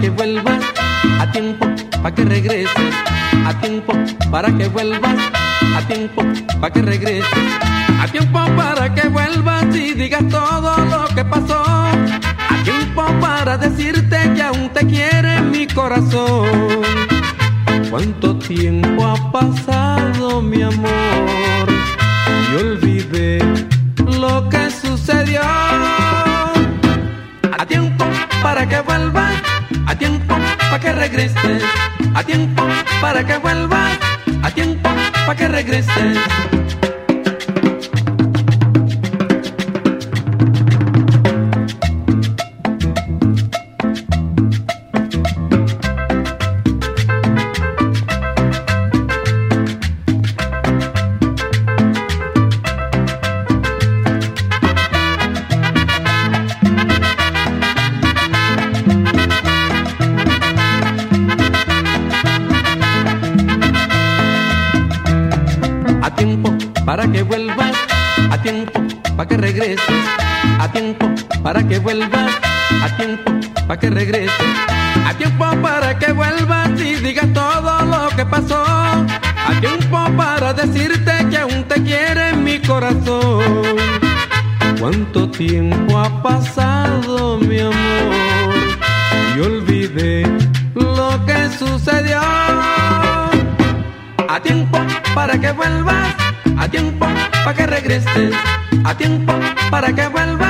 Para que vuelvas, a tiempo para que regreses, a tiempo para que vuelvas y digas todo lo que pasó, a tiempo para decirte que aún te quiere mi corazón. ¿Cuánto tiempo ha pasado, mi amor? Y olvidé lo que sucedió. A tiempo para que vuelvas, a tiempo para que regreses, a tiempo para que vuelvas a tiempo para que regreses. Vuelvas, a tiempo para que regreses, a tiempo para que vuelvas y digas todo lo que pasó, a tiempo para decirte que aún te quiere mi corazón. ¿Cuánto tiempo ha pasado, mi amor? Y olvidé lo que sucedió. A tiempo para que vuelvas, a tiempo para que regreses, a tiempo para que vuelvas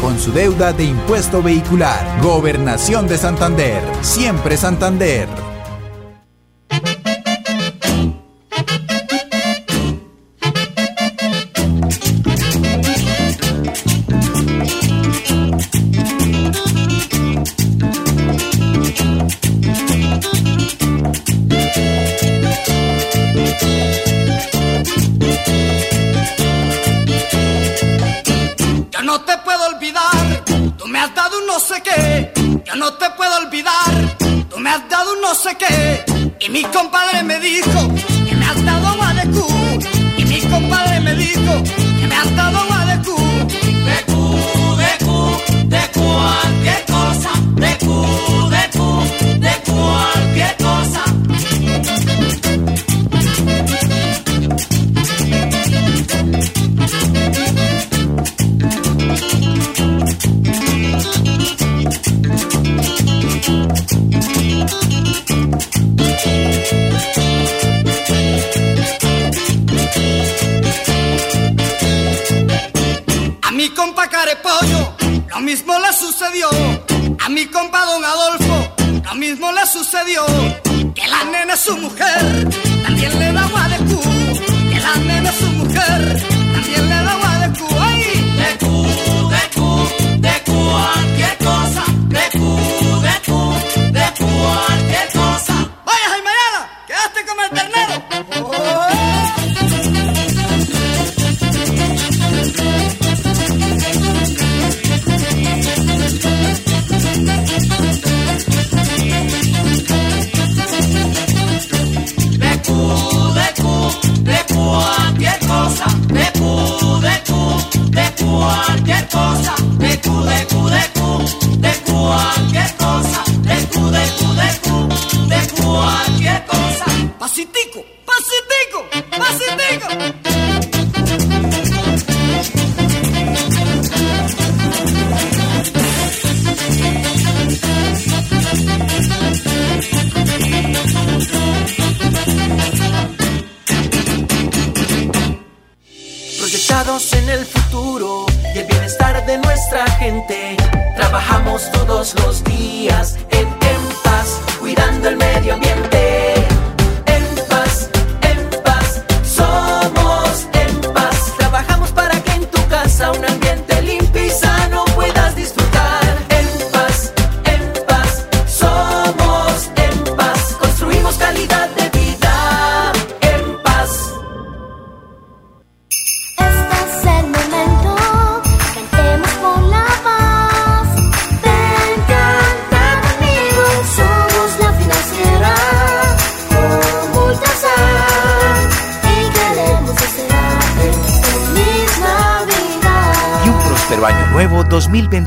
con su deuda de impuesto vehicular. Gobernación de Santander. Siempre Santander.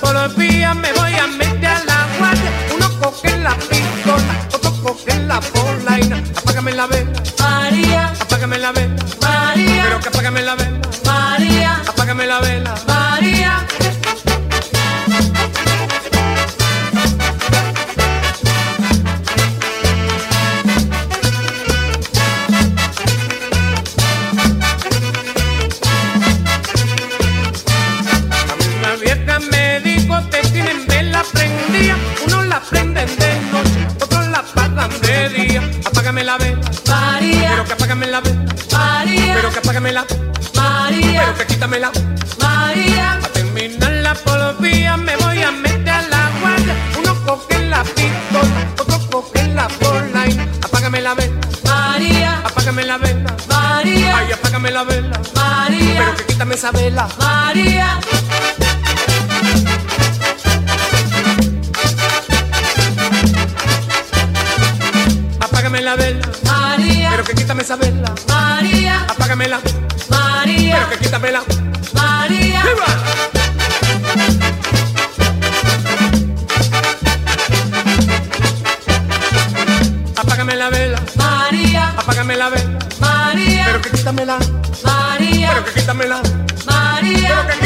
terminar la policía me voy a meter a la guardia. Uno coge la pistola, otro coge la polaina. Apágame la apágame la vela. María. Pero que apágame la vela. María. Pero que apágame la. María. Pero que quítame la. María. A terminar la policía me voy a meter a la guardia. Uno coge la pistola, otro coge la polaina. Apágame la vela. María. Apágame la vela. María. Ay, apágame la vela. María. Pero que quítame esa vela. María. Esa vela. María. Apágamela. María. Pero que quítamela. María. ¡Viva! Apágame la vela. María. Apágame la vela. María. Pero que quítamela. María. Pero que quítamela. María. Pero que quítala.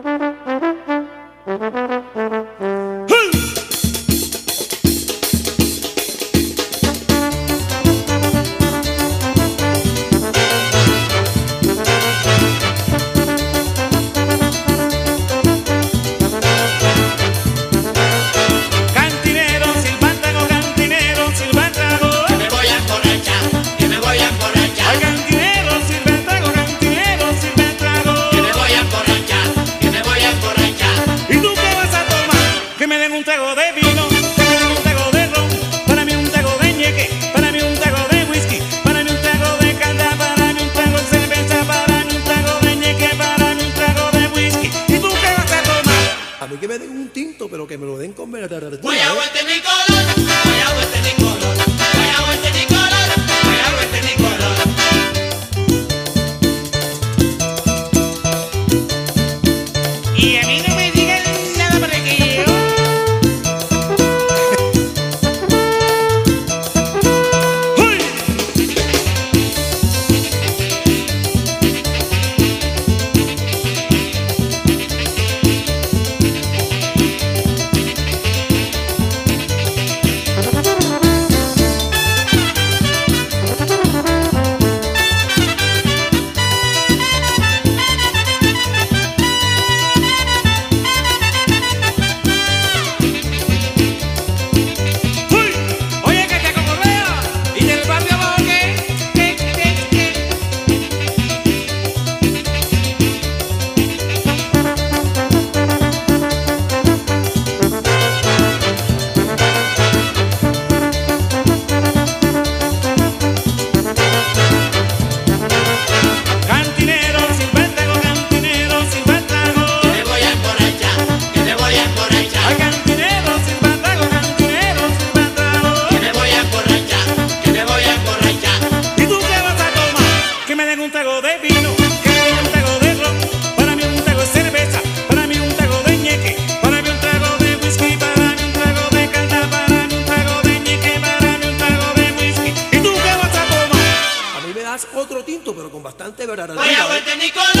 que me lo den con verdadera. Guayabo este mi color, guayabo este mi mi. Vaya vuelta, Nicolás.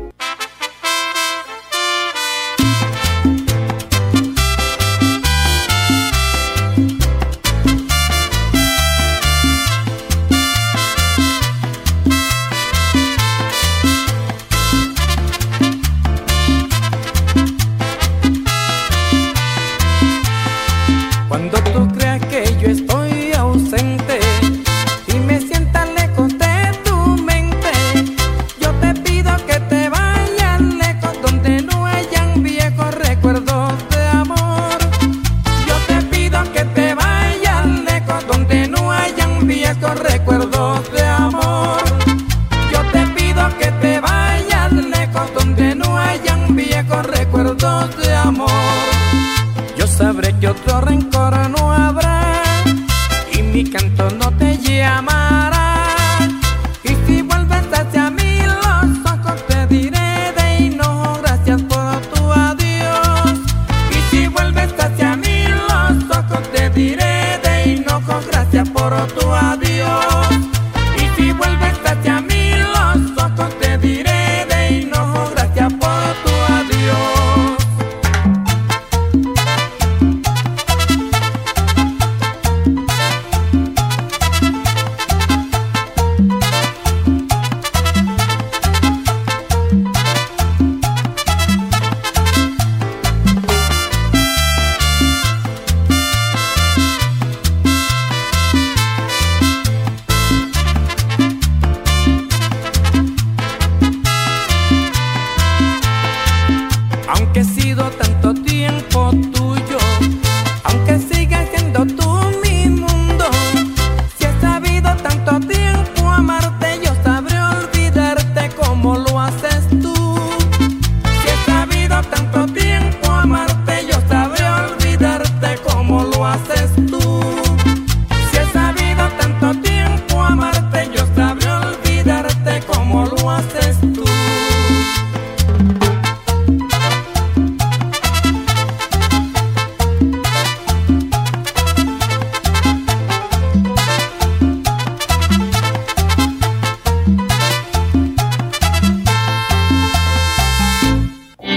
tua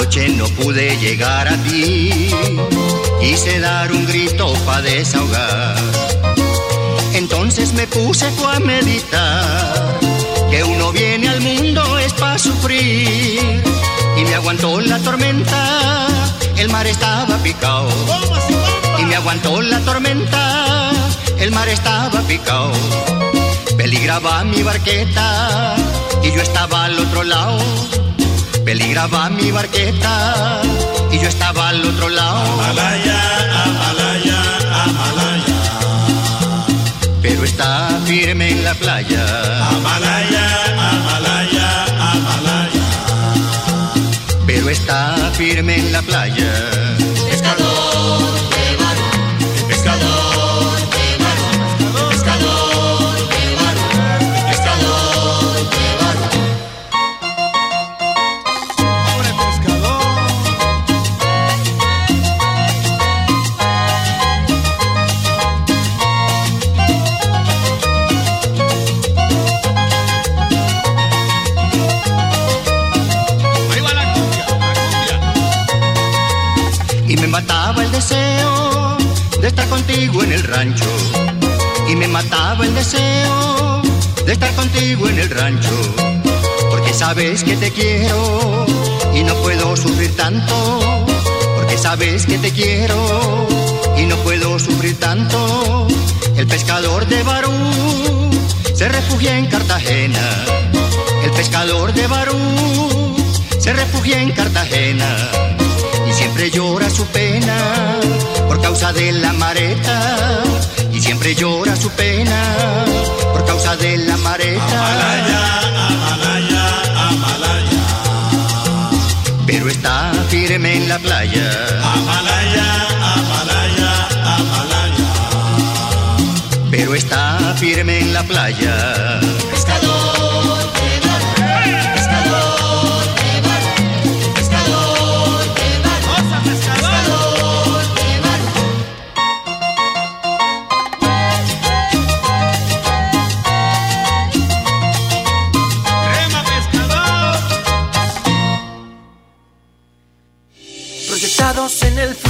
Anoche no pude llegar a ti, quise dar un grito para desahogar. Entonces me puse tú a meditar, que uno viene al mundo es para sufrir. Y me aguantó la tormenta, el mar estaba picado. Y me aguantó la tormenta, el mar estaba picado. Peligraba mi barqueta y yo estaba al otro lado. Peligraba mi barqueta y yo estaba al otro lado. Amalaya, Amalaya, Amalaya. Pero está firme en la playa. Amalaya, Amalaya, Amalaya. Pero está firme en la playa. Pescador Y me mataba el deseo de estar contigo en el rancho. Porque sabes que te quiero y no puedo sufrir tanto. Porque sabes que te quiero y no puedo sufrir tanto. El pescador de Barú se refugia en Cartagena. El pescador de Barú se refugia en Cartagena siempre llora su pena por causa de la mareta y siempre llora su pena por causa de la mareta. Pero está firme en la playa. Pero está firme en la playa.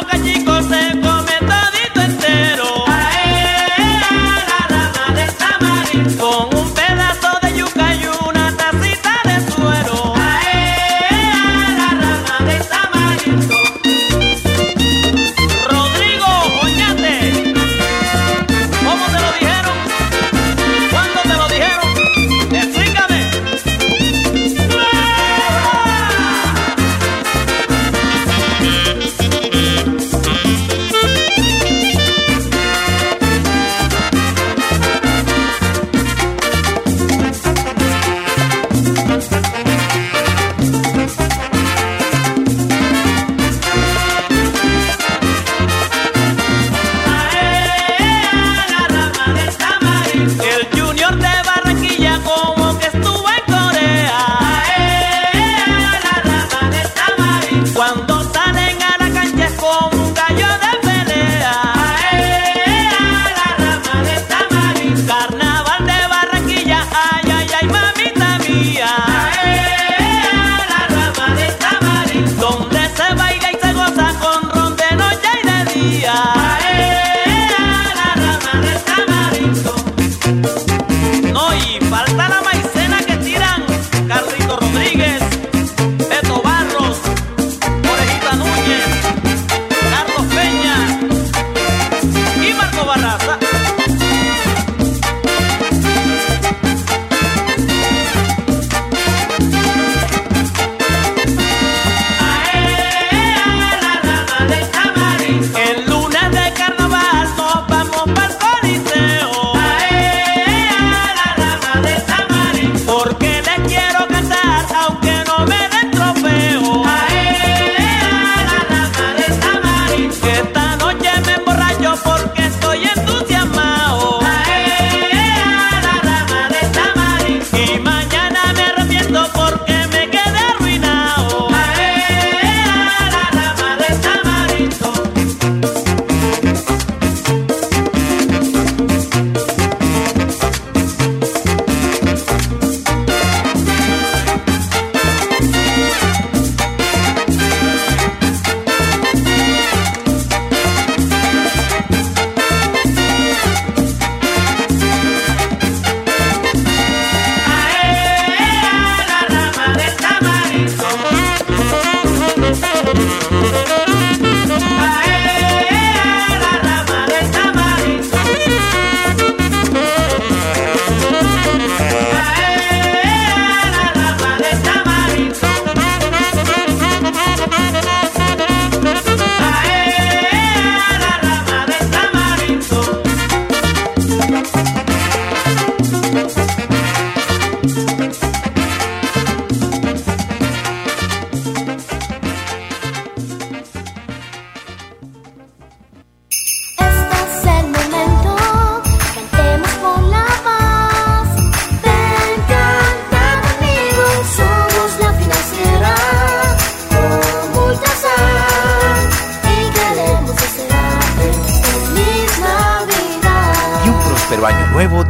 Poca chico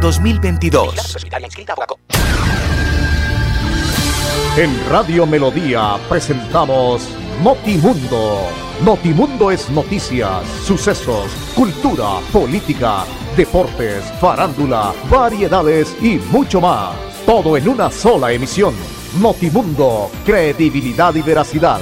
2022. En Radio Melodía presentamos Notimundo. Notimundo es noticias, sucesos, cultura, política, deportes, farándula, variedades y mucho más. Todo en una sola emisión. Notimundo, credibilidad y veracidad.